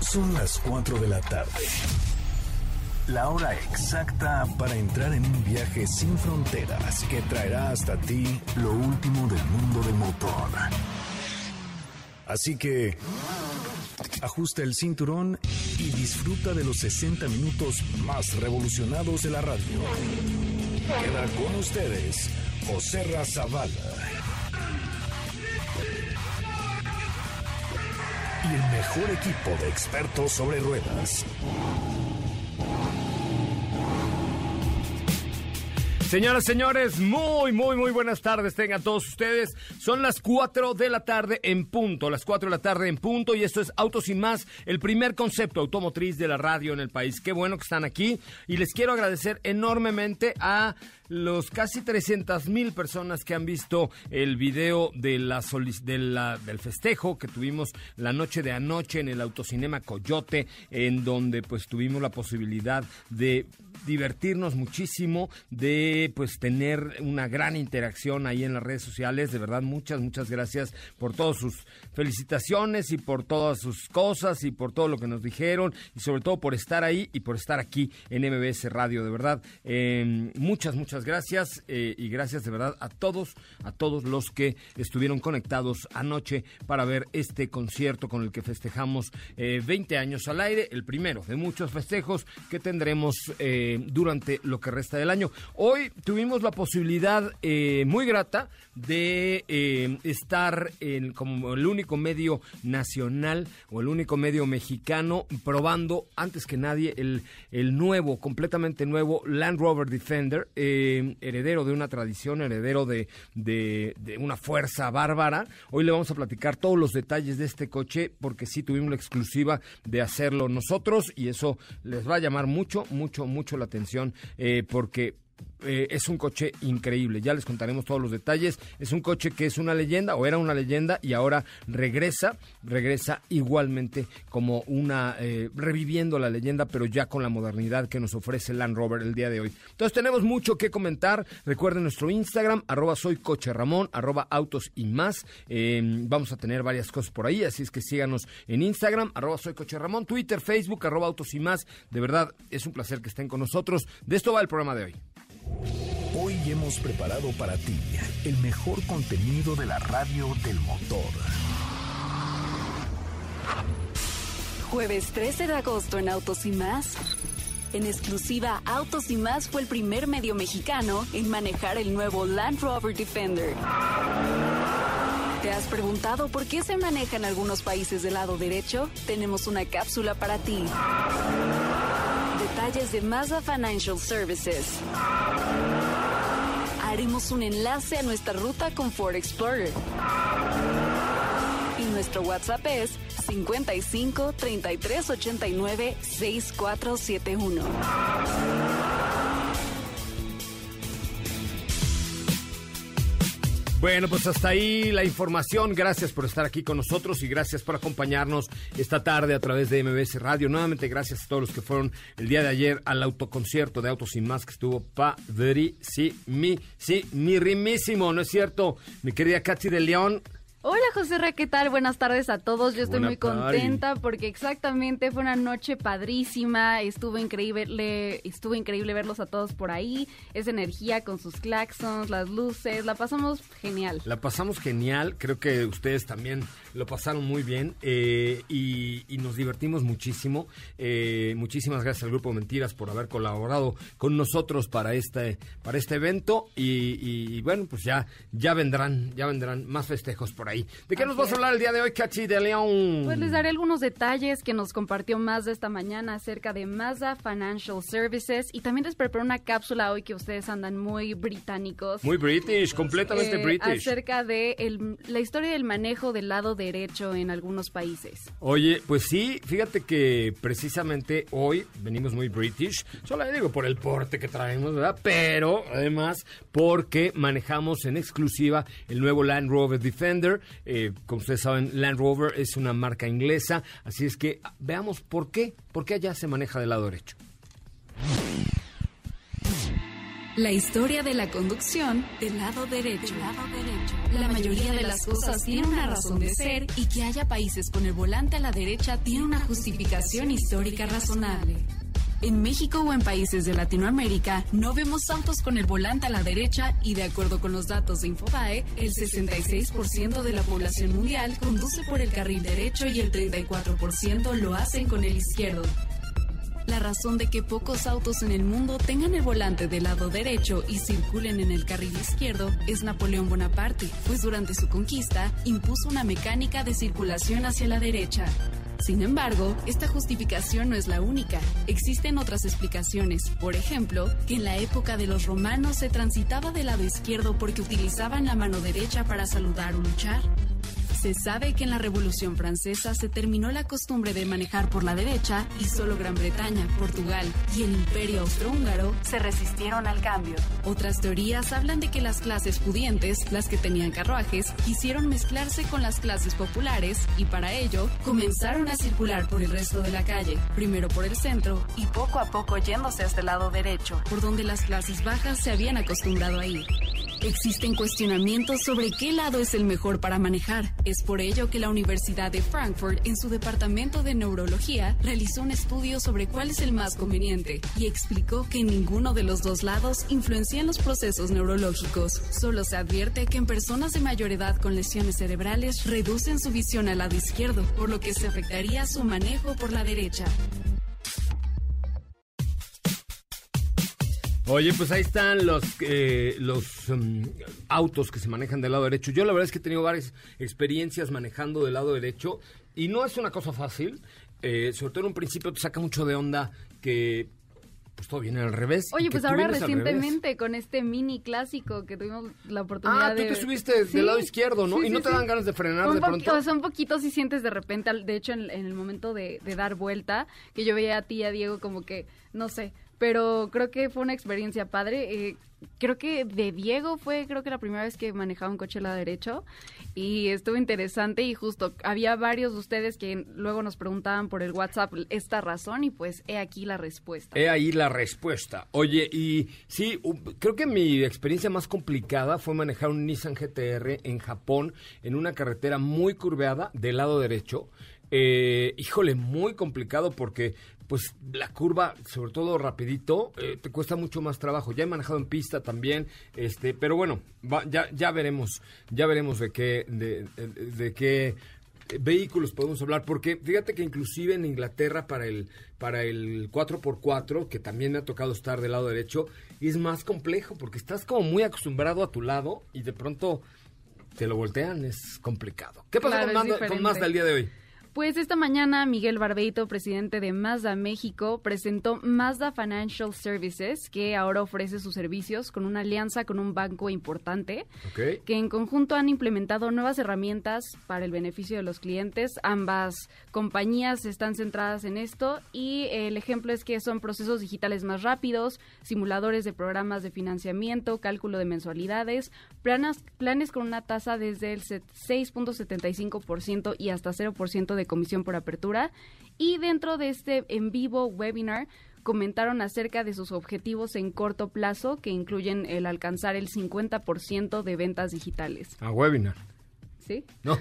Son las 4 de la tarde. La hora exacta para entrar en un viaje sin fronteras que traerá hasta ti lo último del mundo del motor. Así que ajusta el cinturón y disfruta de los 60 minutos más revolucionados de la radio. Queda con ustedes José Razabala. Y el mejor equipo de expertos sobre ruedas. Señoras, señores, muy, muy, muy buenas tardes tengan todos ustedes. Son las 4 de la tarde en punto, las 4 de la tarde en punto y esto es Auto Sin Más, el primer concepto automotriz de la radio en el país. Qué bueno que están aquí y les quiero agradecer enormemente a los casi 300 mil personas que han visto el video de la, de la, del festejo que tuvimos la noche de anoche en el Autocinema Coyote, en donde pues tuvimos la posibilidad de divertirnos muchísimo, de pues tener una gran interacción ahí en las redes sociales. De verdad, muchas, muchas gracias por todas sus felicitaciones y por todas sus cosas y por todo lo que nos dijeron y sobre todo por estar ahí y por estar aquí en MBS Radio. De verdad, eh, muchas, muchas gracias eh, y gracias de verdad a todos, a todos los que estuvieron conectados anoche para ver este concierto con el que festejamos 20 eh, años al aire, el primero de muchos festejos que tendremos eh, durante lo que resta del año. Hoy tuvimos la posibilidad muy grata de estar en, como el único medio nacional o el único medio mexicano probando antes que nadie el, el nuevo, completamente nuevo Land Rover Defender. Eh, heredero de una tradición, heredero de, una fuerza bárbara. Hoy le vamos a platicar todos los detalles de este coche porque sí tuvimos la exclusiva de hacerlo nosotros y eso les va a llamar mucho, mucho, mucho la atención eh, porque eh, es un coche increíble. Ya les contaremos todos los detalles. Es un coche que es una leyenda o era una leyenda y ahora regresa, regresa igualmente como una eh, reviviendo la leyenda, pero ya con la modernidad que nos ofrece Land Rover el día de hoy. Entonces tenemos mucho que comentar. Recuerden nuestro Instagram arroba soy coche Ramón arroba autos y más. Em, vamos a tener varias cosas por ahí, así es que síganos en Instagram arroba soy coche Ramón, Twitter, Facebook arroba autos y más. De verdad es un placer que estén con nosotros. De esto va el programa de hoy. Hoy hemos preparado para ti el mejor contenido de la radio del motor. Jueves 13 de agosto en Autos y más. En exclusiva, Autos y más fue el primer medio mexicano en manejar el nuevo Land Rover Defender. ¿Te has preguntado por qué se maneja en algunos países del lado derecho? Tenemos una cápsula para ti detalles de Mazda Financial Services. Haremos un enlace a nuestra ruta con Ford Explorer. Y nuestro WhatsApp es 55 33 89 6471. Bueno, pues hasta ahí la información. Gracias por estar aquí con nosotros y gracias por acompañarnos esta tarde a través de MBS Radio. Nuevamente gracias a todos los que fueron el día de ayer al autoconcierto de Autos Sin Más que estuvo padrísimo, sí, sí, mi rimísimo, ¿no es cierto? Mi querida Katy de León. Hola José Ra, ¿qué tal? Buenas tardes a todos. Yo estoy muy contenta porque exactamente fue una noche padrísima. Estuvo increíble, estuvo increíble verlos a todos por ahí. Esa energía con sus claxons, las luces, la pasamos genial. La pasamos genial. Creo que ustedes también lo pasaron muy bien eh, y, nos divertimos muchísimo. Eh, muchísimas gracias al grupo Mentiras por haber colaborado con nosotros para este para este evento y, y bueno pues ya ya vendrán ya vendrán más festejos por ahí. ¿De qué nos vas a hablar el día de hoy, Cachi de León? Pues les daré algunos detalles que nos compartió Mazda esta mañana acerca de Mazda Financial Services y también les preparé una cápsula hoy que ustedes andan muy británicos. Muy british, completamente eh, british. Acerca de la historia del manejo del lado derecho en algunos países. Oye, pues sí, fíjate que precisamente hoy venimos muy british, solo le digo por el porte que traemos, ¿verdad? Pero además porque manejamos en exclusiva el nuevo Land Rover Defender eh, como ustedes saben, Land Rover es una marca inglesa, así es que veamos por qué, por qué allá se maneja del lado derecho. La historia de la conducción del lado derecho. Del lado derecho. La mayoría de las cosas tienen una razón de ser y que haya países con el volante a la derecha tiene una justificación histórica razonable. En México o en países de Latinoamérica no vemos autos con el volante a la derecha y de acuerdo con los datos de Infobae, el 66% de la población mundial conduce por el carril derecho y el 34% lo hacen con el izquierdo. La razón de que pocos autos en el mundo tengan el volante del lado derecho y circulen en el carril izquierdo es Napoleón Bonaparte, pues durante su conquista impuso una mecánica de circulación hacia la derecha. Sin embargo, esta justificación no es la única. Existen otras explicaciones. Por ejemplo, que en la época de los romanos se transitaba del lado izquierdo porque utilizaban la mano derecha para saludar o luchar. Se sabe que en la Revolución Francesa se terminó la costumbre de manejar por la derecha y solo Gran Bretaña, Portugal y el Imperio Austrohúngaro se resistieron al cambio. Otras teorías hablan de que las clases pudientes, las que tenían carruajes, quisieron mezclarse con las clases populares y para ello comenzaron a circular por el resto de la calle, primero por el centro y poco a poco yéndose hasta el lado derecho, por donde las clases bajas se habían acostumbrado a ir. Existen cuestionamientos sobre qué lado es el mejor para manejar. Es por ello que la Universidad de Frankfurt, en su departamento de neurología, realizó un estudio sobre cuál es el más conveniente y explicó que ninguno de los dos lados influencian los procesos neurológicos. Solo se advierte que en personas de mayor edad con lesiones cerebrales reducen su visión al lado izquierdo, por lo que se afectaría su manejo por la derecha. Oye, pues ahí están los, eh, los um, autos que se manejan del lado derecho. Yo la verdad es que he tenido varias experiencias manejando del lado derecho y no es una cosa fácil. Eh, sobre todo en un principio te saca mucho de onda que pues todo viene al revés. Oye, pues ahora recientemente con este mini clásico que tuvimos la oportunidad de... Ah, tú te subiste del lado izquierdo, ¿no? y no te dan ganas de frenar de pronto. O sea, un poquito si sientes de repente, de hecho en, el momento de, de, dar vuelta, que yo veía a ti y a Diego como que, no sé, pero creo que fue una experiencia padre. Eh, creo que de Diego fue, creo que la primera vez que manejaba un coche al lado derecho y estuvo interesante y justo había varios de ustedes que luego nos preguntaban por el WhatsApp esta razón y pues he aquí la respuesta. He ahí la respuesta. Oye, y sí, creo que mi experiencia más complicada fue manejar un Nissan GTR en Japón en una carretera muy curveada del lado derecho. Eh, híjole, muy complicado porque pues la curva, sobre todo rapidito, eh, te cuesta mucho más trabajo. Ya he manejado en pista también, este, pero bueno, ya, ya veremos, ya veremos de qué, de, qué vehículos podemos hablar, porque fíjate que inclusive en Inglaterra para el, para el 4x4, que también me ha tocado estar del lado derecho, es más complejo, porque estás como muy acostumbrado a tu lado y de pronto te lo voltean, es complicado. ¿Qué pasa con, con Mazda el día de hoy? Pues esta mañana Miguel Barbeito, presidente de Mazda México, presentó Mazda Financial Services, que ahora ofrece sus servicios con una alianza con un banco importante, que en conjunto han implementado nuevas herramientas para el beneficio de los clientes. Ambas compañías están centradas en esto y el ejemplo es que son procesos digitales más rápidos, simuladores de programas de financiamiento, cálculo de mensualidades, planes, planes con una tasa desde el 6.75% y hasta 0% de comisión por apertura y dentro de este en vivo webinar comentaron acerca de sus objetivos en corto plazo que incluyen el alcanzar el 50% de ventas digitales. A webinar. ¿Sí? No.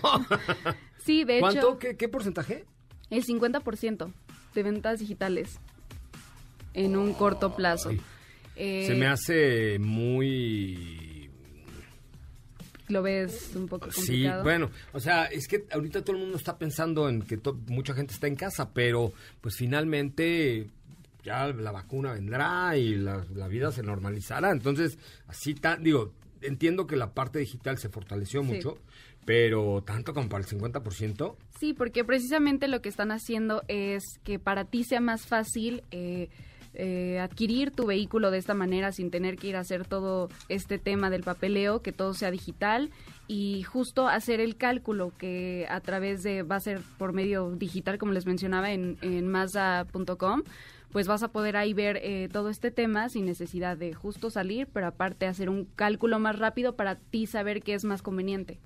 sí, de hecho. ¿Qué, ¿Qué porcentaje? El 50% de ventas digitales en un corto plazo. Se me hace muy lo ves un poco complicado. Sí, bueno, o sea, es que ahorita todo el mundo está pensando en que mucha gente está en casa, pero pues finalmente ya la vacuna vendrá y la, vida se normalizará. Entonces, así tan, digo, entiendo que la parte digital se fortaleció mucho, pero tanto como para el 50%. Sí, porque precisamente lo que están haciendo es que para ti sea más fácil eh, eh, adquirir tu vehículo de esta manera sin tener que ir a hacer todo este tema del papeleo, que todo sea digital y justo hacer el cálculo que a través de, va a ser por medio digital, como les mencionaba en, en Mazda.com, pues vas a poder ahí ver eh, todo este tema sin necesidad de justo salir, pero aparte hacer un cálculo más rápido para ti saber qué es más conveniente.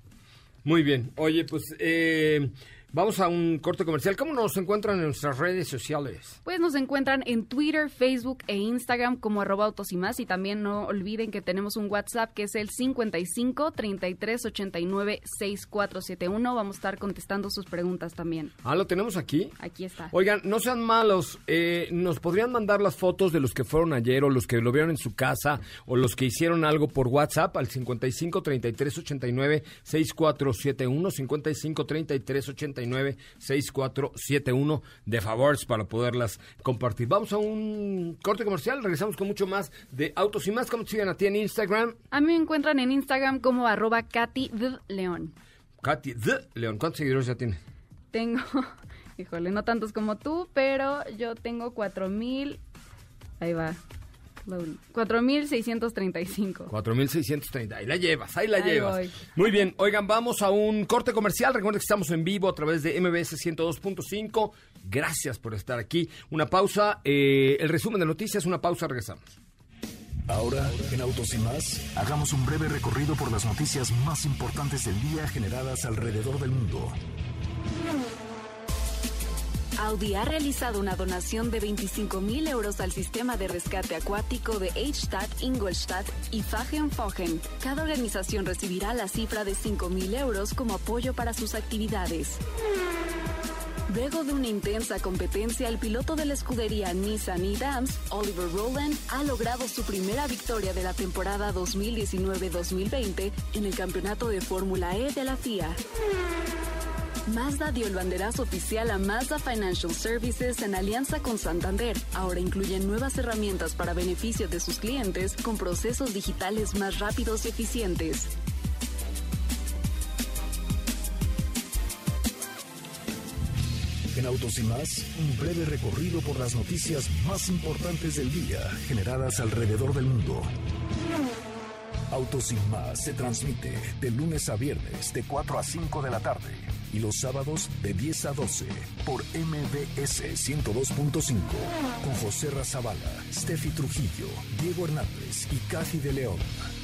Muy bien. Oye, pues... Eh Vamos a un corte comercial. ¿Cómo nos encuentran en nuestras redes sociales? Pues nos encuentran en Twitter, Facebook e Instagram como arroba autos y más. Y también no olviden que tenemos un WhatsApp que es el 55 33 89 6471. Vamos a estar contestando sus preguntas también. Ah, ¿lo tenemos aquí? Aquí está. Oigan, no sean malos. Eh, ¿Nos podrían mandar las fotos de los que fueron ayer o los que lo vieron en su casa o los que hicieron algo por WhatsApp al 55 33 89 6471? 55 33 89 6471 de favores para poderlas compartir. Vamos a un corte comercial, regresamos con mucho más de Autos y más. ¿Cómo te siguen a ti en Instagram? A mí me encuentran en Instagram como arroba Katy León. Katy León, ¿cuántos seguidores ya tiene? Tengo, híjole, no tantos como tú, pero yo tengo cuatro mil, ahí va, 4.635. 4.630. Ahí la llevas, ahí la llevas. Muy bien, oigan, vamos a un corte comercial. Recuerden que estamos en vivo a través de MBS 102.5. Gracias por estar aquí. Una pausa, eh, el resumen de noticias, una pausa, regresamos. Ahora, en Autos y más, hagamos un breve recorrido por las noticias más importantes del día generadas alrededor del mundo. Audi ha realizado una donación de 25 mil euros al sistema de rescate acuático de Eichstadt, Ingolstadt y Fagenfogen. Cada organización recibirá la cifra de 5 mil euros como apoyo para sus actividades. Luego de una intensa competencia, el piloto de la escudería Nissan y Dams, Oliver Rowland, ha logrado su primera victoria de la temporada 2019-2020 en el campeonato de Fórmula E de la FIA. Mazda dio el banderazo oficial a Mazda Financial Services en alianza con Santander. Ahora incluyen nuevas herramientas para beneficio de sus clientes con procesos digitales más rápidos y eficientes. En Autos y más, un breve recorrido por las noticias más importantes del día generadas alrededor del mundo. Autos y más se transmite de lunes a viernes de 4 a 5 de la tarde y los sábados de 10 a 12 por MBS 102.5 con José Razabala, Steffi Trujillo, Diego Hernández y Cathy de León.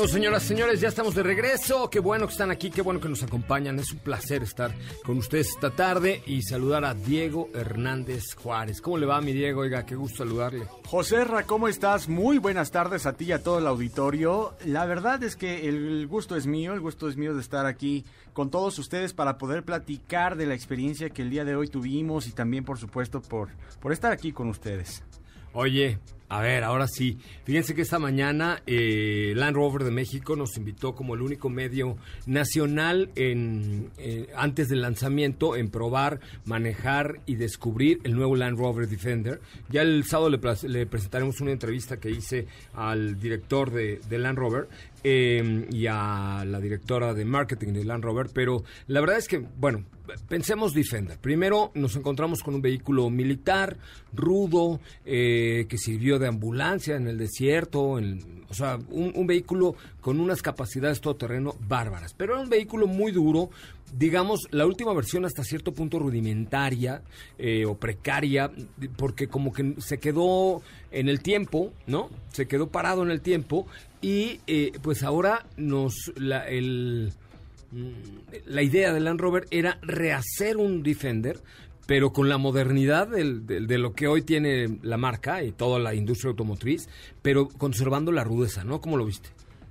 Bueno, señoras, señores, ya estamos de regreso. Qué bueno que están aquí, qué bueno que nos acompañan. Es un placer estar con ustedes esta tarde y saludar a Diego Hernández Juárez. ¿Cómo le va, mi Diego? Oiga, qué gusto saludarle. José Ra, ¿cómo estás? Muy buenas tardes a ti y a todo el auditorio. La verdad es que el gusto es mío, el gusto es mío de estar aquí con todos ustedes para poder platicar de la experiencia que el día de hoy tuvimos y también, por supuesto, por, por estar aquí con ustedes. Oye, a ver, ahora sí. Fíjense que esta mañana eh, Land Rover de México nos invitó como el único medio nacional en, eh, antes del lanzamiento en probar, manejar y descubrir el nuevo Land Rover Defender. Ya el sábado le, presentaremos una entrevista que hice al director de, de Land Rover eh, y a la directora de marketing de Land Rover, pero la verdad es que, bueno, pensemos Defender. Primero nos encontramos con un vehículo militar, rudo, eh, que sirvió de ambulancia en el desierto, o sea, un, vehículo con unas capacidades todoterreno bárbaras, pero era un vehículo muy duro, digamos, la última versión hasta cierto punto rudimentaria eh, o precaria, porque como que se quedó en el tiempo, ¿no? Se quedó parado en el tiempo y eh, pues ahora nos la, el, mm, la idea de Land Rover era rehacer un Defender, pero con la modernidad de lo que hoy tiene la marca y toda la industria automotriz, pero conservando la rudeza, ¿no? ¿Cómo lo viste?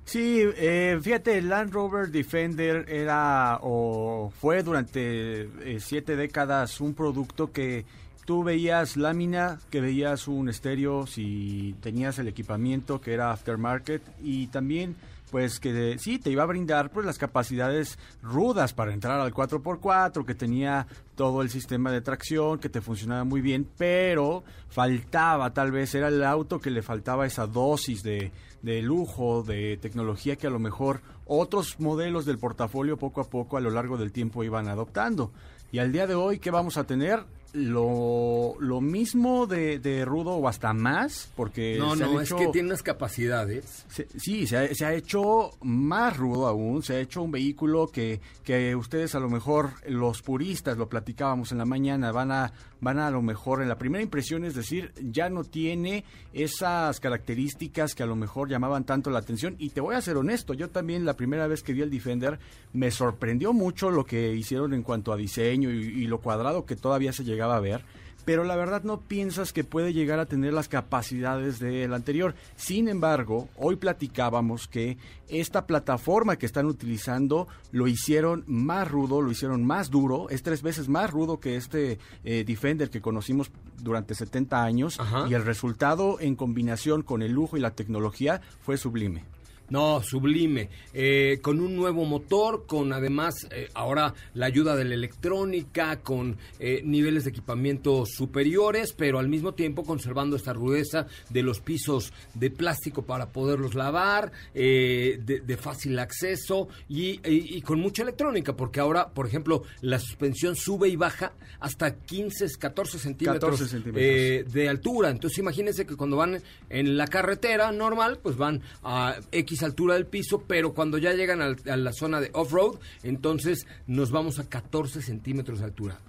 Sí, eh, fíjate, el Land Rover Defender era o fue durante eh, siete décadas un producto que tú veías lámina, que veías un estéreo si tenías el equipamiento que era aftermarket y también pues que sí te iba a brindar pues las capacidades rudas para entrar al 4x4, que tenía todo el sistema de tracción, que te funcionaba muy bien, pero faltaba tal vez, era el auto que le faltaba esa dosis de, de lujo, de tecnología que a lo mejor otros modelos del portafolio poco a poco a lo largo del tiempo iban adoptando. Y al día de hoy, ¿qué vamos a tener? Lo, lo mismo de, de, rudo o hasta más, porque... No, no, es que tiene unas capacidades. sí, se ha, se ha, hecho más rudo aún, se ha hecho un vehículo que, que ustedes a lo mejor, los puristas, lo platicábamos en la mañana, van a, van a, lo mejor, en la primera impresión, es decir, ya no tiene esas características que a lo mejor llamaban tanto la atención. Y te voy a ser honesto, yo también la primera vez que vi el Defender me sorprendió mucho lo que hicieron en cuanto a diseño y, y lo cuadrado que todavía se llegó llegaba a ver, pero la verdad no piensas que puede llegar a tener las capacidades del anterior. Sin embargo, hoy platicábamos que esta plataforma que están utilizando lo hicieron más rudo, lo hicieron más duro, es tres veces más rudo que este eh, Defender que conocimos durante 70 años y el resultado en combinación con el lujo y la tecnología fue sublime. No, sublime. Eh, con un nuevo motor, con además eh, ahora la ayuda de la electrónica, con eh, niveles de equipamiento superiores, pero al mismo tiempo conservando esta rudeza de los pisos de plástico para poderlos lavar, de, fácil acceso y, con mucha electrónica, porque ahora, por ejemplo, la suspensión sube y baja hasta 15, 14 centímetros, 14 centímetros. de altura. Entonces imagínense que cuando van en la carretera normal, pues van a X altura del piso, pero cuando ya llegan a, la zona de off-road, entonces nos vamos a 14 centímetros de altura.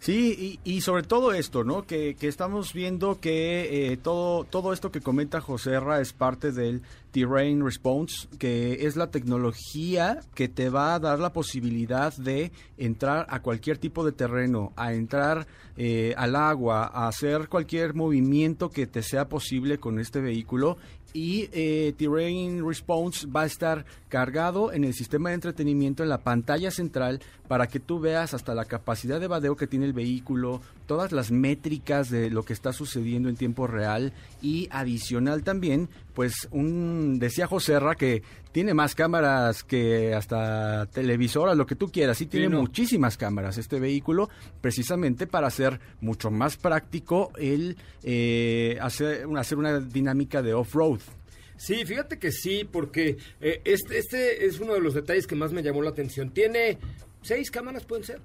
Sí, y, sobre todo esto, ¿no? Que, estamos viendo que eh, todo, todo esto que comenta José Ra es parte del Terrain Response, que es la tecnología que te va a dar la posibilidad de entrar a cualquier tipo de terreno, a entrar eh, al agua, a hacer cualquier movimiento que te sea posible con este vehículo. Y eh, Terrain Response va a estar cargado en el sistema de entretenimiento en la pantalla central para que tú veas hasta la capacidad de vadeo que tiene el vehículo, todas las métricas de lo que está sucediendo en tiempo real y adicional también, pues un decía Joserra que tiene más cámaras que hasta televisoras, lo que tú quieras, sí tiene muchísimas cámaras este vehículo, precisamente para hacer mucho más práctico el eh, hacer, hacer una dinámica de off-road. Sí, fíjate que sí, porque eh, este, este es uno de los detalles que más me llamó la atención. Tiene seis cámaras, pueden ser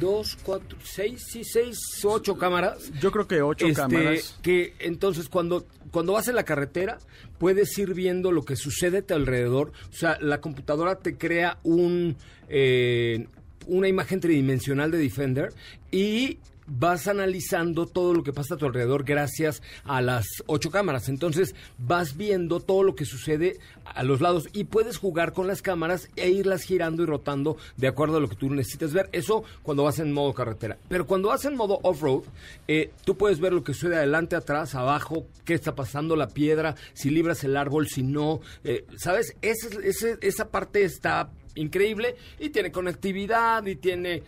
dos, cuatro, seis, sí, seis, ocho cámaras. Yo creo que ocho este, cámaras. Que entonces cuando, cuando vas en la carretera puedes ir viendo lo que sucede a tu alrededor. O sea, la computadora te crea un, eh, una imagen tridimensional de Defender y vas analizando todo lo que pasa a tu alrededor gracias a las ocho cámaras. Entonces vas viendo todo lo que sucede a los lados y puedes jugar con las cámaras e irlas girando y rotando de acuerdo a lo que tú necesites ver. Eso cuando vas en modo carretera. Pero cuando vas en modo off-road, eh, tú puedes ver lo que sucede adelante, atrás, abajo, qué está pasando, la piedra, si libras el árbol, si no. Eh, ¿Sabes? esa parte está increíble y tiene conectividad y tiene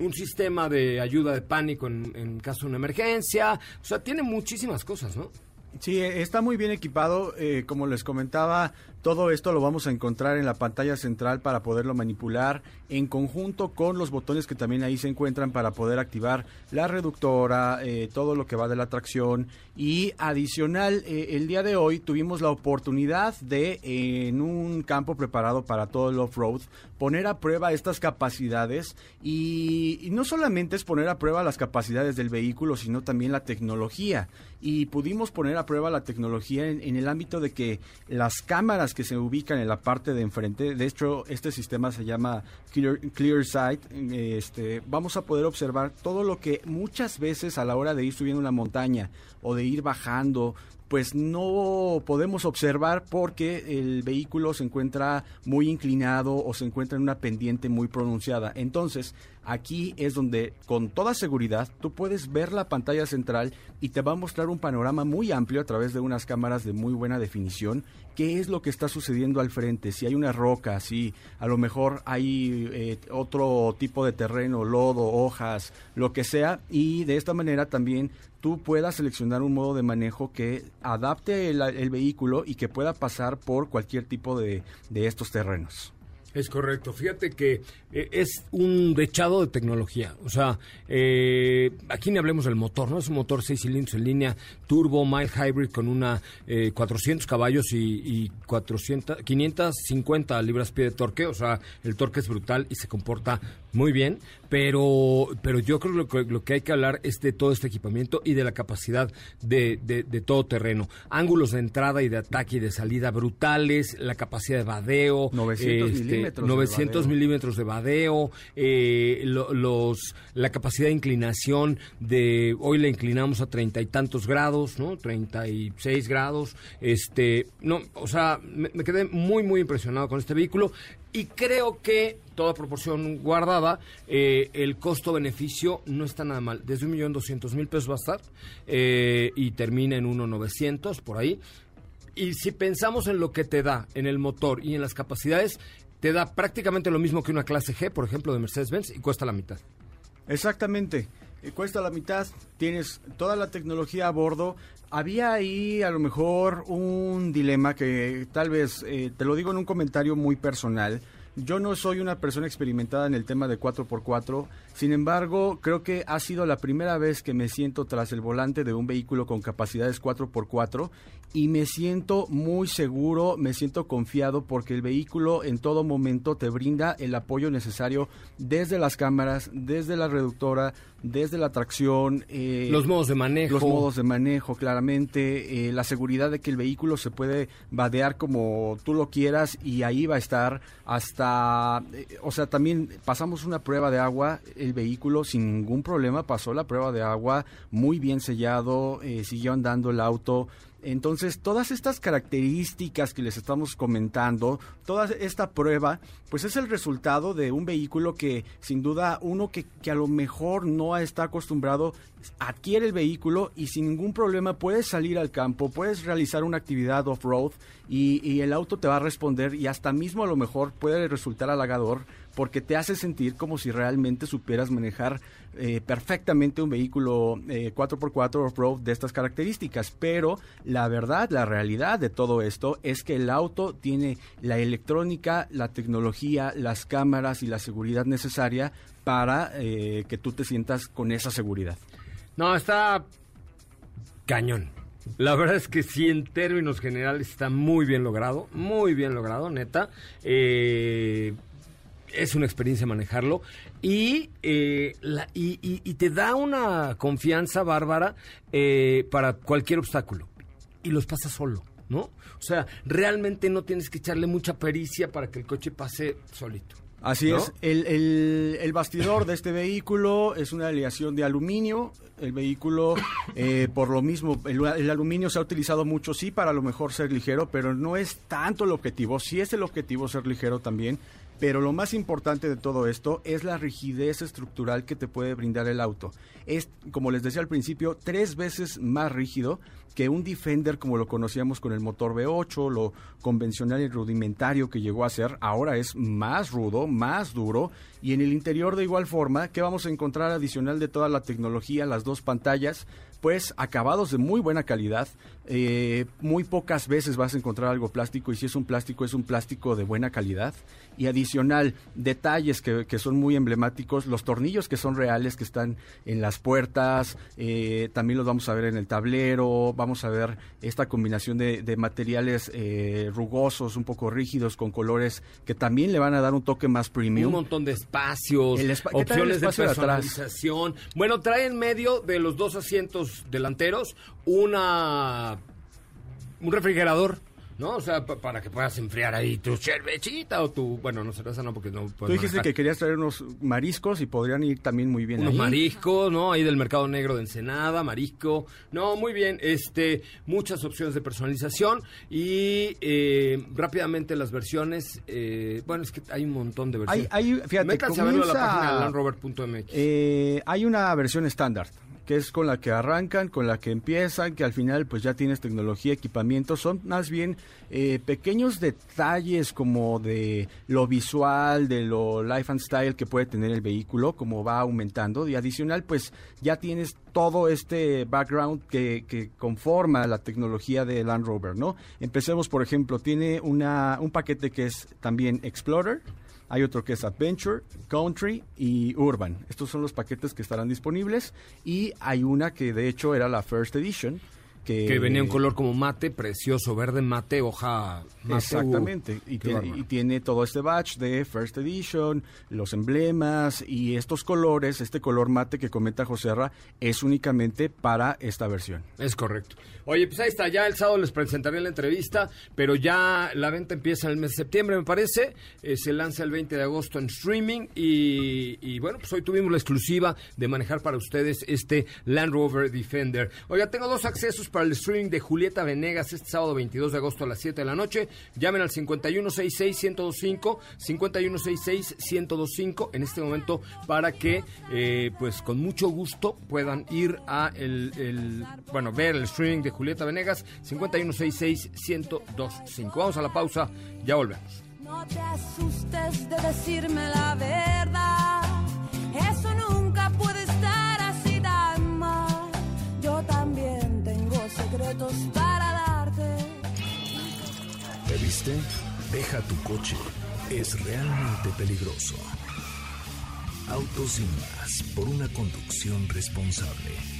un sistema de ayuda de pánico en, caso de una emergencia. O sea, tiene muchísimas cosas, ¿no? Sí, está muy bien equipado. Eh, como les comentaba, todo esto lo vamos a encontrar en la pantalla central para poderlo manipular en conjunto con los botones que también ahí se encuentran para poder activar la reductora, eh, todo lo que va de la tracción. Y adicional, eh, el día de hoy tuvimos la oportunidad de en un campo preparado para todo el off-road poner a prueba estas capacidades. Y, no solamente es poner a prueba las capacidades del vehículo, sino también la tecnología. Y pudimos poner a prueba la tecnología en, en el ámbito de que las cámaras que se ubican en la parte de enfrente. De hecho, este sistema se llama Clear, Sight. Este, vamos a poder observar todo lo que muchas veces a la hora de ir subiendo una montaña o de ir bajando, pues no podemos observar porque el vehículo se encuentra muy inclinado o se encuentra en una pendiente muy pronunciada. Entonces, aquí es donde con toda seguridad tú puedes ver la pantalla central y te va a mostrar un panorama muy amplio a través de unas cámaras de muy buena definición qué es lo que está sucediendo al frente, si hay una roca, si a lo mejor hay eh, otro tipo de terreno, lodo, hojas, lo que sea, y de esta manera también tú puedas seleccionar un modo de manejo que adapte el, vehículo y que pueda pasar por cualquier tipo de estos terrenos. Es correcto. Fíjate que eh, es un dechado de tecnología. O sea, eh, aquí ni hablemos del motor, ¿no? Es un motor 6 cilindros en línea, turbo, mild hybrid con una 400 eh, caballos y, y 400, 550 libras-pie de torque. O sea, el torque es brutal y se comporta muy bien. Pero, pero yo creo que lo, que hay que hablar es de todo este equipamiento y de la capacidad de, de, todo terreno. Ángulos de entrada y de ataque y de salida brutales, la capacidad de vadeo. 900 este, milímetros. 900 milímetros de vadeo, eh, los, la capacidad de inclinación de, hoy le inclinamos a treinta y tantos grados, ¿no? 36 grados. Este, no, o sea, me, me quedé muy, muy impresionado con este vehículo y creo que toda proporción guardada, eh, el costo-beneficio no está nada mal. Desde un millón doscientos mil pesos va a estar eh, y termina en uno novecientos por ahí. Y si pensamos en lo que te da en el motor y en las capacidades, te da prácticamente lo mismo que una clase G, por ejemplo, de Mercedes-Benz y cuesta la mitad. Exactamente. Eh, cuesta la mitad, tienes toda la tecnología a bordo. Había ahí a lo mejor un dilema que tal vez, eh, te lo digo en un comentario muy personal, yo no soy una persona experimentada en el tema de 4x4, sin embargo, creo que ha sido la primera vez que me siento tras el volante de un vehículo con capacidades 4x4 y me siento muy seguro, me siento confiado porque el vehículo en todo momento te brinda el apoyo necesario desde las cámaras, desde la reductora, desde la tracción. Eh, los modos de manejo. Los modos de manejo, claramente. Eh, la seguridad de que el vehículo se puede vadear como tú lo quieras y ahí va a estar hasta... Eh, o sea, también pasamos una prueba de agua, el vehículo sin ningún problema pasó la prueba de agua, muy bien sellado, siguió andando el auto entonces, todas estas características que les estamos comentando, toda esta prueba, pues es el resultado de un vehículo que, sin duda, uno que, que a lo mejor no está acostumbrado, adquiere el vehículo y sin ningún problema puedes salir al campo, puedes realizar una actividad off-road y, y el auto te va a responder y hasta mismo a lo mejor puede resultar halagador porque te hace sentir como si realmente supieras manejar eh, perfectamente un vehículo 4x4 eh, off-road de estas características. Pero la verdad, la realidad de todo esto es que el auto tiene la electrónica, la tecnología, las cámaras y la seguridad necesaria para eh, que tú te sientas con esa seguridad. No, está cañón. La verdad es que sí, en términos generales está muy bien logrado, muy bien logrado, neta. Eh, es una experiencia manejarlo y, eh, y, te da una confianza bárbara eh, para cualquier obstáculo y los pasa solo. ¿No? O sea, realmente no tienes que echarle mucha pericia para que el coche pase solito. Así es. El, el, bastidor de este vehículo es una aleación de aluminio. El vehículo, eh, por lo mismo, el, el, aluminio se ha utilizado mucho, sí, para a lo mejor ser ligero, pero no es tanto el objetivo. Sí es el objetivo ser ligero también. Pero lo más importante de todo esto es la rigidez estructural que te puede brindar el auto. Es, como les decía al principio, tres veces más rígido que un Defender como lo conocíamos con el motor V8, lo convencional y rudimentario que llegó a ser, ahora es más rudo, más duro y en el interior de igual forma, que vamos a encontrar adicional de toda la tecnología, las dos pantallas, pues acabados de muy buena calidad. Eh, muy pocas veces vas a encontrar algo plástico y si es un plástico es un plástico de buena calidad. Y adicional, detalles que, son muy emblemáticos, los tornillos que son reales, que están en las puertas, eh, también los vamos a ver en el tablero, vamos a ver esta combinación de, materiales eh, rugosos, un poco rígidos, con colores que también le van a dar un toque más premium. Un montón de espacios, opciones de personalización. Bueno, trae en medio de los dos asientos delanteros una un refrigerador ¿no? O sea, para que puedas enfriar ahí tu cervecita o tu, bueno, no cerveza no porque no Tú dijiste que querías traer unos mariscos y podrían ir también muy bien Unos mariscos, ¿no? Ahí del mercado negro de Ensenada, marisco. No, muy bien, este, muchas opciones de personalización y eh, rápidamente las versiones, eh, bueno, es que hay un montón de versiones. Hay, hay fíjate, Métanse a verlo a la página de landrover.mx. Eh, hay una versión estándar que es con la que arrancan, con la que empiezan, que al final pues ya tienes tecnología, equipamiento, son más bien eh, pequeños detalles como de lo visual, de lo life and style que puede tener el vehículo, como va aumentando, y adicional pues ya tienes todo este background que, que conforma la tecnología de Land Rover, ¿no? Empecemos, por ejemplo, tiene una, un paquete que es también Explorer, hay otro que es Adventure, Country y Urban. Estos son los paquetes que estarán disponibles. Y hay una que de hecho era la First Edition, que, venía en color como mate, precioso, verde mate, hoja mate. Exactamente, y, tiene, todo este batch de First Edition, los emblemas y estos colores, este color mate que comenta Joserra, es únicamente para esta versión. Es correcto. Oye, pues ahí está, ya el sábado les presentaré la entrevista, pero ya la venta empieza en el mes de septiembre, me parece, eh, se lanza el 20 de agosto en streaming y, bueno, pues hoy tuvimos la exclusiva de manejar para ustedes este Land Rover Defender. Oiga, tengo dos accesos para el streaming de Julieta Venegas este sábado 22 de agosto a las 7 de la noche. Llamen al 5166-1025, 5166-1025 en este momento para que, eh, pues con mucho gusto, puedan ir a el, bueno, ver el streaming de Julieta Venegas, 5166-1025. Vamos a la pausa, ya volvemos. No te asustes de decirme la verdad, eso nunca puede estar así tan mal. Yo también secretos para darte. ¿Te viste? Deja tu coche. Es realmente peligroso. Autos sin más por una conducción responsable.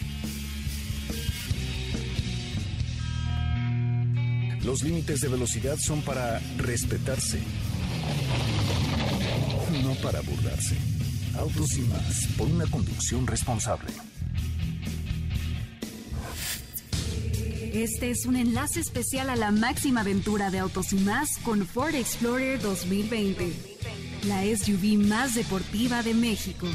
Los límites de velocidad son para respetarse, no para burlarse. Autos sin más por una conducción responsable. Este es un enlace especial a la máxima aventura de Autos y Más con Ford Explorer 2020, la SUV más deportiva de México.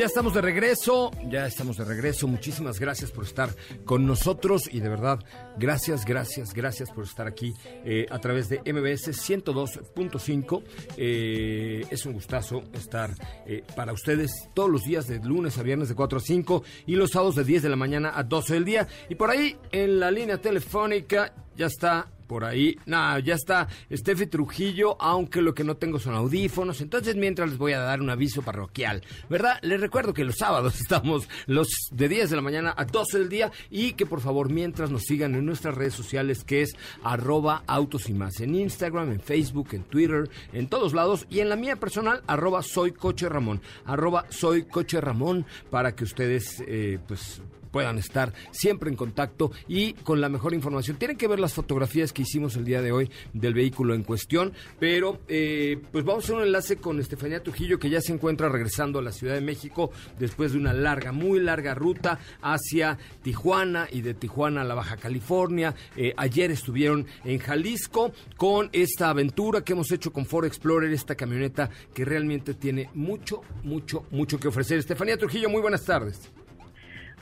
Ya estamos de regreso, ya estamos de regreso. Muchísimas gracias por estar con nosotros y de verdad, gracias, gracias, gracias por estar aquí eh, a través de MBS 102.5. Eh, es un gustazo estar eh, para ustedes todos los días de lunes a viernes de 4 a 5 y los sábados de 10 de la mañana a 12 del día. Y por ahí en la línea telefónica ya está por ahí. Nada, ya está Steffi Trujillo, aunque lo que no tengo son audífonos. Entonces, mientras les voy a dar un aviso parroquial, ¿verdad? Les recuerdo que los sábados estamos los de 10 de la mañana a 12 del día y que por favor, mientras nos sigan en nuestras redes sociales, que es arroba autos y más, en Instagram, en Facebook, en Twitter, en todos lados y en la mía personal, arroba soy coche Ramón, arroba soy coche Ramón, para que ustedes, eh, pues, puedan estar siempre en contacto y con la mejor información. Tienen que ver las fotografías que hicimos el día de hoy del vehículo en cuestión, pero eh, pues vamos a hacer un enlace con Estefanía Trujillo que ya se encuentra regresando a la Ciudad de México después de una larga, muy larga ruta hacia Tijuana y de Tijuana a la Baja California. Eh, ayer estuvieron en Jalisco con esta aventura que hemos hecho con Ford Explorer, esta camioneta que realmente tiene mucho, mucho, mucho que ofrecer. Estefanía Trujillo, muy buenas tardes.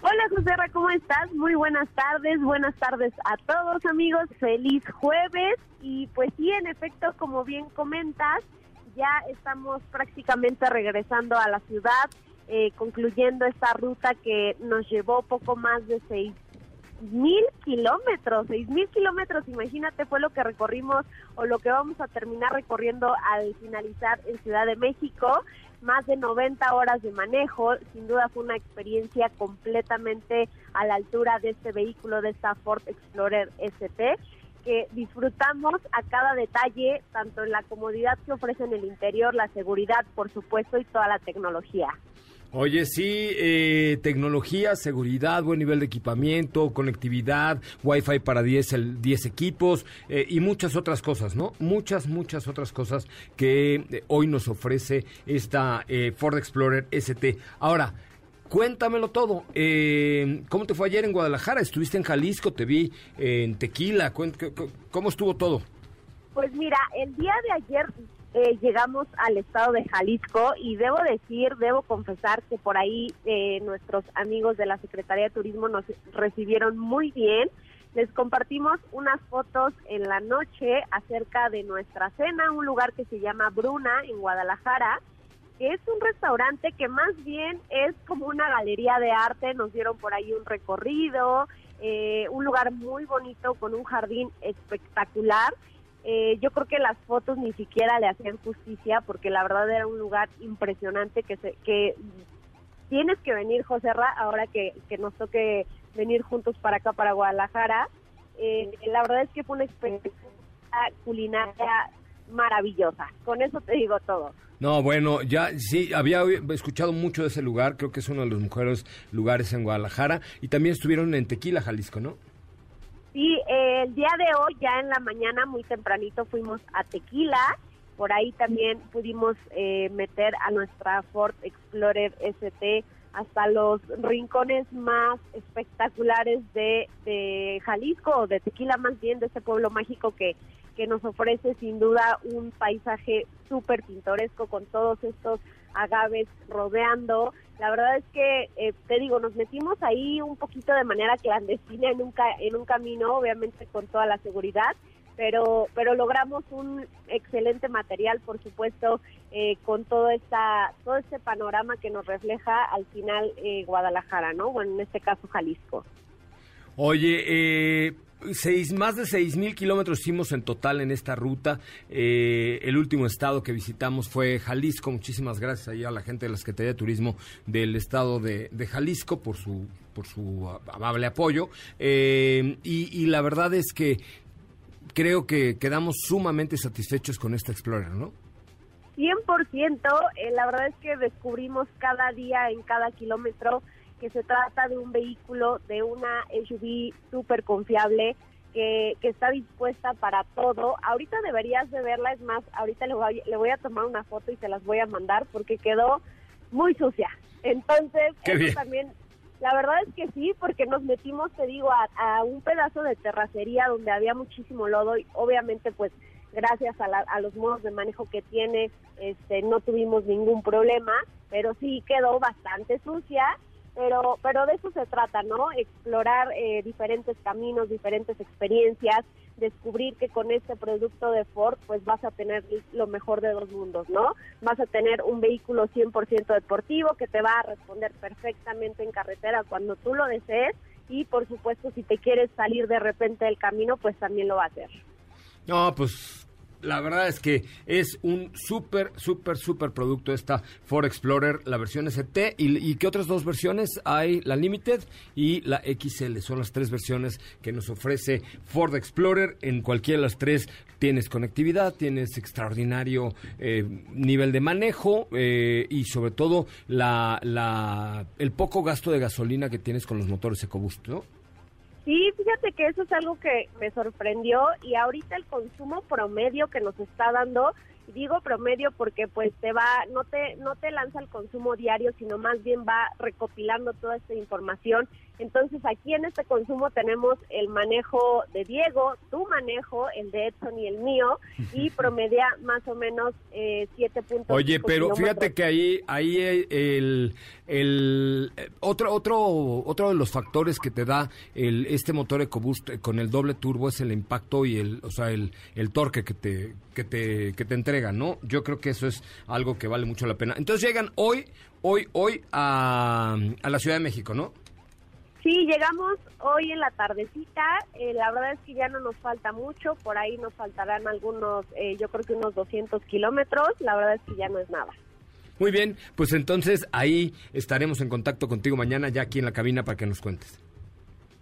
Hola José ¿cómo estás? Muy buenas tardes, buenas tardes a todos amigos, feliz jueves y pues sí, en efecto, como bien comentas, ya estamos prácticamente regresando a la ciudad, eh, concluyendo esta ruta que nos llevó poco más de seis mil kilómetros, seis mil kilómetros, imagínate fue lo que recorrimos o lo que vamos a terminar recorriendo al finalizar en Ciudad de México más de 90 horas de manejo. Sin duda fue una experiencia completamente a la altura de este vehículo, de esta Ford Explorer ST, que disfrutamos a cada detalle, tanto en la comodidad que ofrece en el interior, la seguridad, por supuesto, y toda la tecnología. Oye, sí, eh, tecnología, seguridad, buen nivel de equipamiento, conectividad, Wi-Fi para 10, el, 10 equipos eh, y muchas otras cosas, ¿no? Muchas, muchas otras cosas que eh, hoy nos ofrece esta Ford Explorer ST. Ahora, cuéntamelo todo. ¿Cómo te fue ayer en Guadalajara? ¿Estuviste en Jalisco? ¿Te vi en Tequila? ¿Cómo estuvo todo? Pues mira, el día de ayer eh, llegamos al estado de Jalisco y debo decir, debo confesar que por ahí eh, nuestros amigos de la Secretaría de Turismo nos recibieron muy bien. Les compartimos unas fotos en la noche acerca de nuestra cena, un lugar que se llama Bruna en Guadalajara, que es un restaurante que más bien es como una galería de arte. Nos dieron por ahí un recorrido, eh, un lugar muy bonito con un jardín espectacular eh, yo creo que las fotos ni siquiera le hacían justicia porque la verdad era un lugar impresionante que se, que tienes que venir José Ra ahora que, nos toque venir juntos para acá para Guadalajara. Eh, la verdad es que fue una experiencia culinaria maravillosa. Con eso te digo todo. No, bueno, ya sí, había escuchado mucho de ese lugar, creo que es uno de los mejores lugares en Guadalajara, y también estuvieron en Tequila, Jalisco, ¿no? Sí, el día de hoy, ya en la mañana, muy tempranito, fuimos a Tequila. Por ahí también pudimos eh, meter a nuestra Ford Explorer ST hasta los rincones más espectaculares de, de Jalisco, de Tequila más bien, de este pueblo mágico que, que nos ofrece sin duda un paisaje súper pintoresco con todos estos agaves rodeando. La verdad es que, eh, te digo, nos metimos ahí un poquito de manera clandestina en un, en un camino, obviamente con toda la seguridad, pero, pero logramos un excelente material, por supuesto, eh, con todo, esta, todo este panorama que nos refleja al final eh, Guadalajara, ¿no? Bueno, en este caso Jalisco. Oye, eh, Seis, más de seis mil kilómetros hicimos en total en esta ruta. Eh, el último estado que visitamos fue Jalisco. Muchísimas gracias ahí a la gente de la Secretaría de Turismo del estado de, Jalisco por su, por su amable apoyo. Eh, y, la verdad es que creo que quedamos sumamente satisfechos con esta Explorer, ¿no? 100%. Eh, la verdad es que descubrimos cada día, en cada kilómetro, que se trata de un vehículo, de una SUV súper confiable, que, que, está dispuesta para todo. Ahorita deberías de verla, es más, ahorita le voy, le voy a tomar una foto y te las voy a mandar porque quedó muy sucia. Entonces, eso también, la verdad es que sí, porque nos metimos, te digo, a, a, un pedazo de terracería donde había muchísimo lodo y obviamente pues gracias a, a los modos de manejo que tiene, este, no tuvimos ningún problema, pero sí quedó bastante sucia pero, pero de eso se trata, ¿no? Explorar eh, diferentes caminos, diferentes experiencias, descubrir que con este producto de Ford pues vas a tener lo mejor de dos mundos, ¿no? Vas a tener un vehículo 100% deportivo que te va a responder perfectamente en carretera cuando tú lo desees y por supuesto si te quieres salir de repente del camino pues también lo va a hacer. No, pues la verdad es que es un súper, súper, súper producto esta Ford Explorer, la versión ST. ¿Y, ¿Y qué otras dos versiones? Hay la Limited y la XL. Son las tres versiones que nos ofrece Ford Explorer. En cualquiera de las tres tienes conectividad, tienes extraordinario eh, nivel de manejo eh, y sobre todo la, la, el poco gasto de gasolina que tienes con los motores EcoBoost, ¿no? Sí, fíjate que eso es algo que me sorprendió y ahorita el consumo promedio que nos está dando digo promedio porque pues te va no te no te lanza el consumo diario sino más bien va recopilando toda esta información entonces aquí en este consumo tenemos el manejo de Diego tu manejo el de Edson y el mío y promedia más o menos eh, 7 puntos oye pero fíjate que ahí ahí el, el otro otro otro de los factores que te da el este motor EcoBoost con el doble turbo es el impacto y el o sea el, el torque que te que te que te entrega ¿no? Yo creo que eso es algo que vale mucho la pena. Entonces llegan hoy, hoy, hoy a, la Ciudad de México, ¿no? Sí, llegamos hoy en la tardecita. Eh, la verdad es que ya no nos falta mucho. Por ahí nos faltarán algunos, eh, yo creo que unos 200 kilómetros. La verdad es que ya no es nada. Muy bien, pues entonces ahí estaremos en contacto contigo mañana ya aquí en la cabina para que nos cuentes.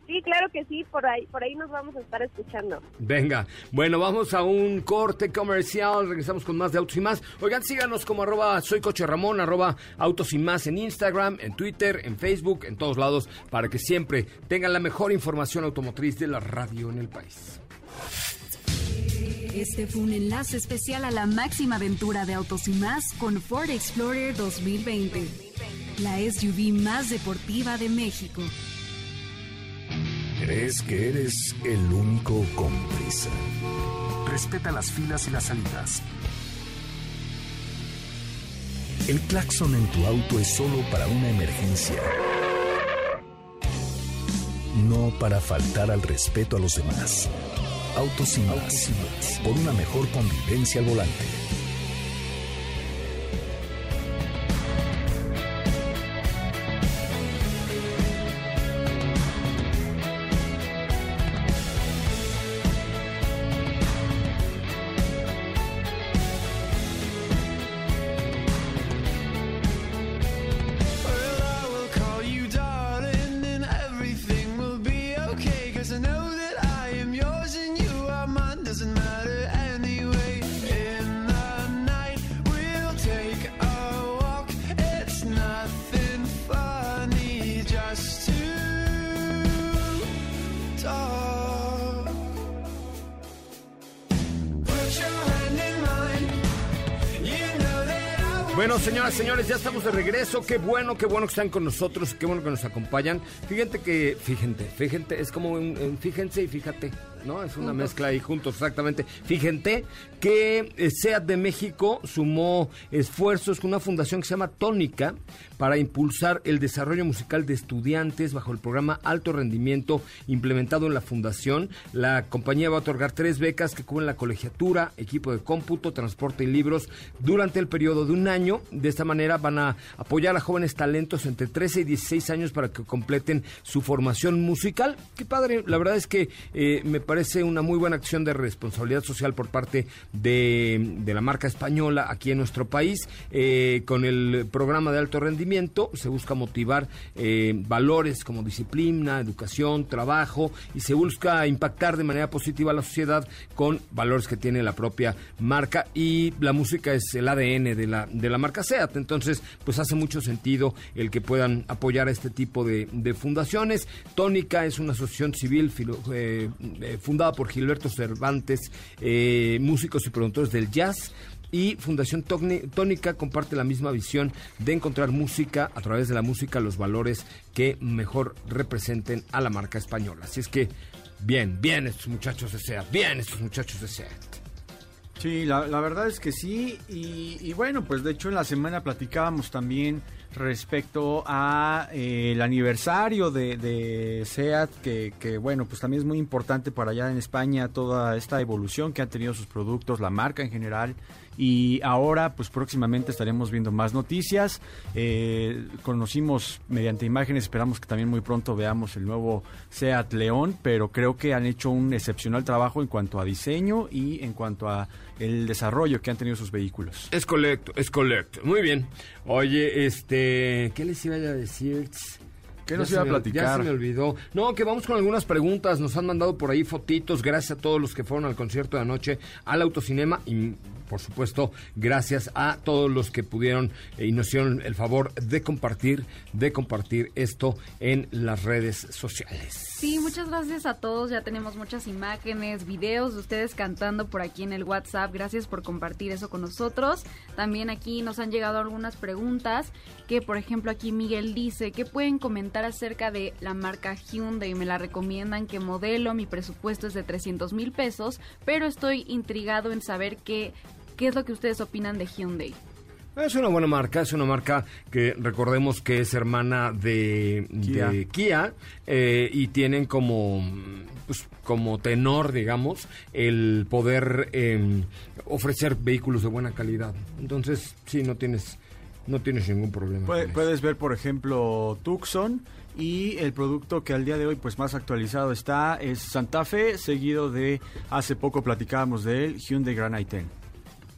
Sí, claro que sí, por ahí, por ahí nos vamos a estar escuchando. Venga, bueno, vamos a un corte comercial, regresamos con más de Autos y Más. Oigan, síganos como arroba soy Coche Ramón, arroba Autos y Más en Instagram, en Twitter, en Facebook, en todos lados, para que siempre tengan la mejor información automotriz de la radio en el país. Este fue un enlace especial a la máxima aventura de Autos y Más con Ford Explorer 2020, la SUV más deportiva de México. ¿Crees que eres el único con prisa? Respeta las filas y las salidas. El claxon en tu auto es solo para una emergencia. No para faltar al respeto a los demás. Autos más. Por una mejor convivencia al volante. De regreso. Qué bueno, qué bueno que están con nosotros, qué bueno que nos acompañan. Fíjate que, fíjate, fíjate, es como un, fíjense y fíjate. ¿no? Es una mezcla ahí juntos, exactamente. Fíjense que eh, SEAT de México sumó esfuerzos con una fundación que se llama Tónica para impulsar el desarrollo musical de estudiantes bajo el programa Alto Rendimiento implementado en la fundación. La compañía va a otorgar tres becas que cubren la colegiatura, equipo de cómputo, transporte y libros durante el periodo de un año. De esta manera van a apoyar a jóvenes talentos entre 13 y 16 años para que completen su formación musical. Qué padre, la verdad es que eh, me parece parece una muy buena acción de responsabilidad social por parte de, la marca española aquí en nuestro país. Eh, con el programa de alto rendimiento se busca motivar eh, valores como disciplina, educación, trabajo y se busca impactar de manera positiva a la sociedad con valores que tiene la propia marca y la música es el ADN de la, de la marca SEAT. Entonces, pues hace mucho sentido el que puedan apoyar a este tipo de, fundaciones. Tónica es una asociación civil eh, fundada por Gilberto Cervantes, eh, músicos y productores del jazz. Y Fundación Tónica comparte la misma visión de encontrar música, a través de la música, los valores que mejor representen a la marca española. Así es que, bien, bien estos muchachos de SEAT, bien estos muchachos de SEAT. Sí, la, verdad es que sí. Y, y, bueno, pues de hecho en la semana platicábamos también respecto a eh, el aniversario de, de SEAT, que, bueno, pues también es muy importante para allá en España toda esta evolución que han tenido sus productos, la marca en general. Y ahora, pues próximamente estaremos viendo más noticias. Eh, conocimos mediante imágenes, esperamos que también muy pronto veamos el nuevo SEAT León, pero creo que han hecho un excepcional trabajo en cuanto a diseño y en cuanto a el desarrollo que han tenido sus vehículos. Es correcto, es correcto. Muy bien. Oye, este, ¿qué les iba a decir? ¿Qué nos iba a platicar? Ya se me olvidó. No, que vamos con algunas preguntas. Nos han mandado por ahí fotitos. Gracias a todos los que fueron al concierto de anoche al autocinema. Y por supuesto, gracias a todos los que pudieron y nos hicieron el favor de compartir, de compartir esto en las redes sociales. Sí, muchas gracias a todos. Ya tenemos muchas imágenes, videos de ustedes cantando por aquí en el WhatsApp. Gracias por compartir eso con nosotros. También aquí nos han llegado algunas preguntas que, por ejemplo, aquí Miguel dice, ¿qué pueden comentar acerca de la marca Hyundai? Me la recomiendan, qué modelo, mi presupuesto es de 300 mil pesos, pero estoy intrigado en saber qué, qué es lo que ustedes opinan de Hyundai. Es una buena marca, es una marca que recordemos que es hermana de Kia, de Kia eh, y tienen como, pues, como tenor, digamos, el poder eh, ofrecer vehículos de buena calidad. Entonces, sí, no tienes, no tienes ningún problema. Puede, puedes ver, por ejemplo, Tucson y el producto que al día de hoy pues más actualizado está es Santa Fe, seguido de, hace poco platicábamos de él, Hyundai Grand i10.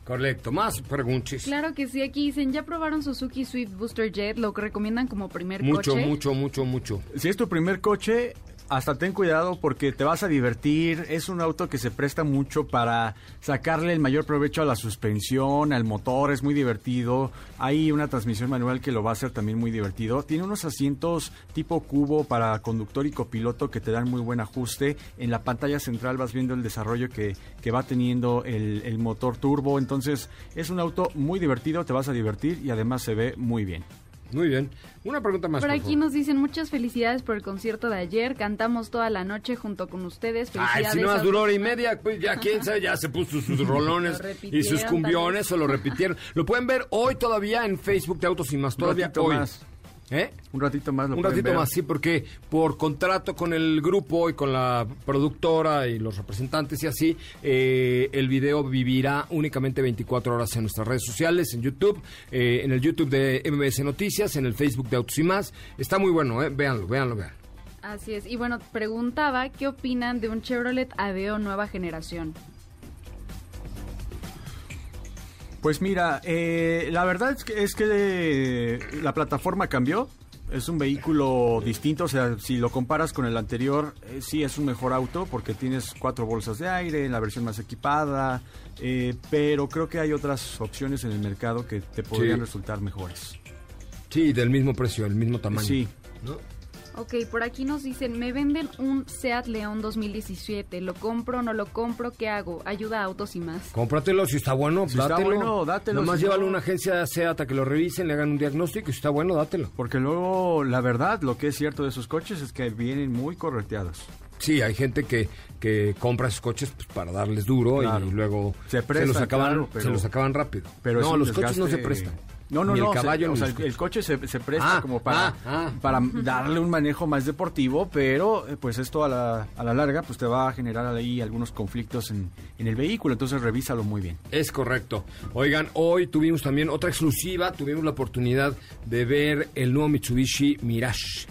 Correcto, más preguntas. Claro que sí, aquí dicen, ¿ya probaron Suzuki Swift Booster Jet? ¿Lo que recomiendan como primer mucho, coche? Mucho, mucho, mucho, mucho. Si es tu primer coche, hasta ten cuidado porque te vas a divertir. Es un auto que se presta mucho para sacarle el mayor provecho a la suspensión, al motor, es muy divertido. Hay una transmisión manual que lo va a hacer también muy divertido. Tiene unos asientos tipo cubo para conductor y copiloto que te dan muy buen ajuste. En la pantalla central vas viendo el desarrollo que, que va teniendo el, el motor turbo. Entonces es un auto muy divertido, te vas a divertir y además se ve muy bien. Muy bien. Una pregunta más. Por por aquí favor. nos dicen muchas felicidades por el concierto de ayer. Cantamos toda la noche junto con ustedes. Ay, Felicidades. si no más duró hora y media, pues ya quién sabe, ya se puso sus rolones Lo y sus cumbiones o lo repitieron. Lo pueden ver hoy todavía en Facebook de Autos y Más, todavía hoy. más. ¿Eh? Un ratito más lo Un ratito ver. más, sí, porque por contrato con el grupo y con la productora y los representantes y así, eh, el video vivirá únicamente 24 horas en nuestras redes sociales, en YouTube, eh, en el YouTube de MBS Noticias, en el Facebook de Autos y Más. Está muy bueno, ¿eh? Véanlo, véanlo, véanlo. Así es. Y bueno, preguntaba, ¿qué opinan de un Chevrolet Aveo nueva generación? Pues mira, eh, la verdad es que, es que eh, la plataforma cambió. Es un vehículo distinto, o sea, si lo comparas con el anterior, eh, sí es un mejor auto porque tienes cuatro bolsas de aire, la versión más equipada, eh, pero creo que hay otras opciones en el mercado que te podrían Sí. resultar mejores. Sí, del mismo precio, del mismo tamaño. Sí. ¿no? Ok, por aquí nos dicen, me venden un Seat León 2017, ¿lo compro o no lo compro? ¿Qué hago? Ayuda a autos y más. Cómpratelo, si está bueno, Si está dátelo. bueno, dátelo, Nomás si llévalo a no- una agencia SEAT a que lo revisen, le hagan un diagnóstico y si está bueno, dátelo. Porque luego, la verdad, lo que es cierto de esos coches es que vienen muy correteados. Sí, hay gente que, que compra esos coches pues, para darles duro Claro. y luego Se los acaban, claro, pero- se los acaban rápido. Pero no, los coches no se prestan. No, no, Ni no. el caballo se- o ni sea, los el, el coche se, se presta Ah, como para, ah, ah. para darle un manejo más deportivo, pero eh, pues esto a la, a la larga pues te va a generar ahí algunos conflictos en, en el vehículo, entonces revísalo muy bien. Es correcto. Oigan, hoy tuvimos también otra exclusiva, tuvimos la oportunidad de ver el nuevo Mitsubishi Mirage.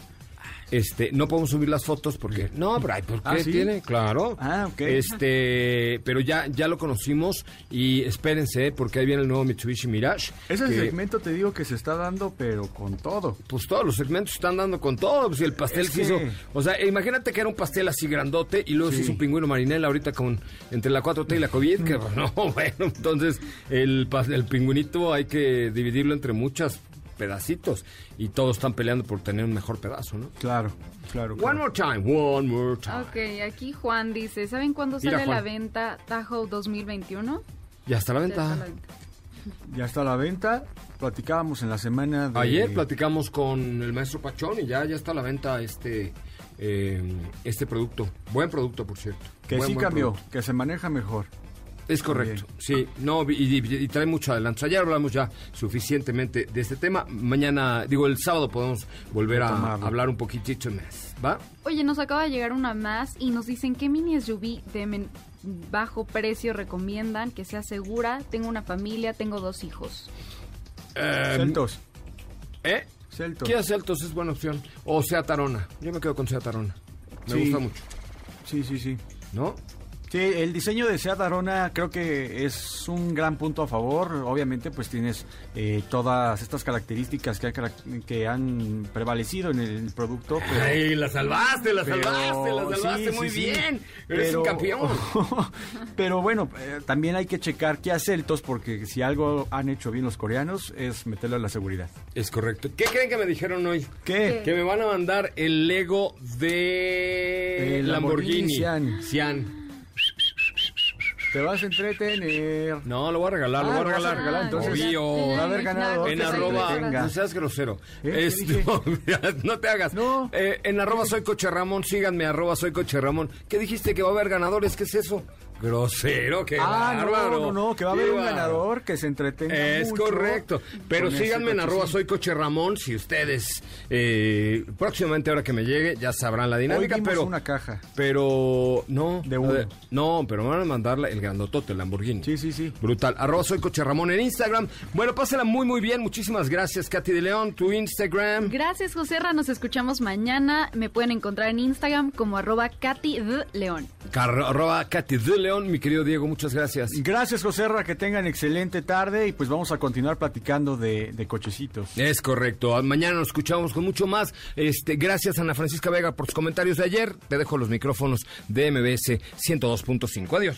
Este, no podemos subir las fotos porque no, pero ay, ¿por qué Ah, ¿sí? tiene? Claro. Ah, ok. Este, pero ya ya lo conocimos y espérense porque ahí viene el nuevo Mitsubishi Mirage. Ese que, segmento te digo que se está dando, pero con todo. Pues todos los segmentos están dando con todo. Pues, y el pastel Es se que- hizo. O sea, imagínate que era un pastel así grandote y luego se Sí. hizo un pingüino marinela ahorita con entre la 4T y la COVID. Que no, bueno, entonces el, el pingüinito hay que dividirlo entre muchos pedacitos y todos están peleando por tener un mejor pedazo, ¿no? Claro, claro. One claro. more time, one more time. Ok, aquí Juan dice, ¿saben cuándo Mira, sale la venta Tahoe 2021? Ya está la Ya está a venta. la venta. Ya está la venta. Platicábamos en la semana de... Ayer platicamos con el maestro Pachón y ya, ya está a la venta este, eh, este producto. Buen producto, por cierto. Que Buen, sí buen cambió, producto. que se maneja mejor. Es correcto, sí, no, y, trae mucho adelanto. Ayer hablamos ya suficientemente de este tema. Mañana, digo, el sábado podemos volver a hablar un poquitito más, ¿va? Oye, nos acaba de llegar una más y nos dicen qué mini SUV de bajo precio recomiendan, que sea segura. Tengo una familia, tengo dos hijos. Eh, Celtos. ¿Eh? Celtos. Kia Celtos es buena opción. O sea Tarona. Yo me quedo con Sea Tarona. Me gusta mucho. Sí, sí, sí. ¿No? Sí, el diseño de Seat Arona creo que es un gran punto a favor. Obviamente, pues tienes eh, todas estas características que, que, han prevalecido en el producto. ¡Ay, la salvaste, la salvaste, la salvaste muy bien! Eres un campeón. pero bueno, eh, también hay que checar qué hace Celtos, porque si algo han hecho bien los coreanos es meterle a la seguridad. Es correcto. ¿Qué creen que me dijeron hoy? ¿Qué? Que me van a mandar el Lego de Lamborghini. Lamborghini Cian. Te vas a entretener. No, lo voy a regalar, lo voy a ah, regalar. regalar entonces, Obvio. Va a haber ganado. En arroba, no seas grosero. ¿Eh? Esto, no te hagas. No. Eh, en arroba soy coche Ramón, síganme arroba soy coche Ramón. ¿Qué dijiste que va a haber ganadores? ¿Qué es eso? Grosero, qué ah, bárbaro. No, no, no, que va a haber un ganador que se entretenga Es correcto. Pero síganme en arroba soy coche Ramón si ustedes eh, próximamente ahora que me llegue ya sabrán la dinámica. pero una caja. Pero no. De uno. no, pero me van a mandar el grandotote, el Lamborghini. Sí, sí, sí. Brutal. Arroba soy coche Ramón en Instagram. Bueno, pásela muy, muy bien. Muchísimas gracias, Katy de León. Tu Instagram. Gracias, José Nos escuchamos mañana. Me pueden encontrar en Instagram como arroba Katy de León. arroba Katy de León mi querido Diego, muchas gracias. Gracias, José Ra, que tengan excelente tarde y pues vamos a continuar platicando de, cochecitos. Es correcto. Mañana nos escuchamos con mucho más. Este, gracias, Ana Francisca Vega, por sus comentarios de ayer. Te dejo los micrófonos de MBS 102.5. Adiós.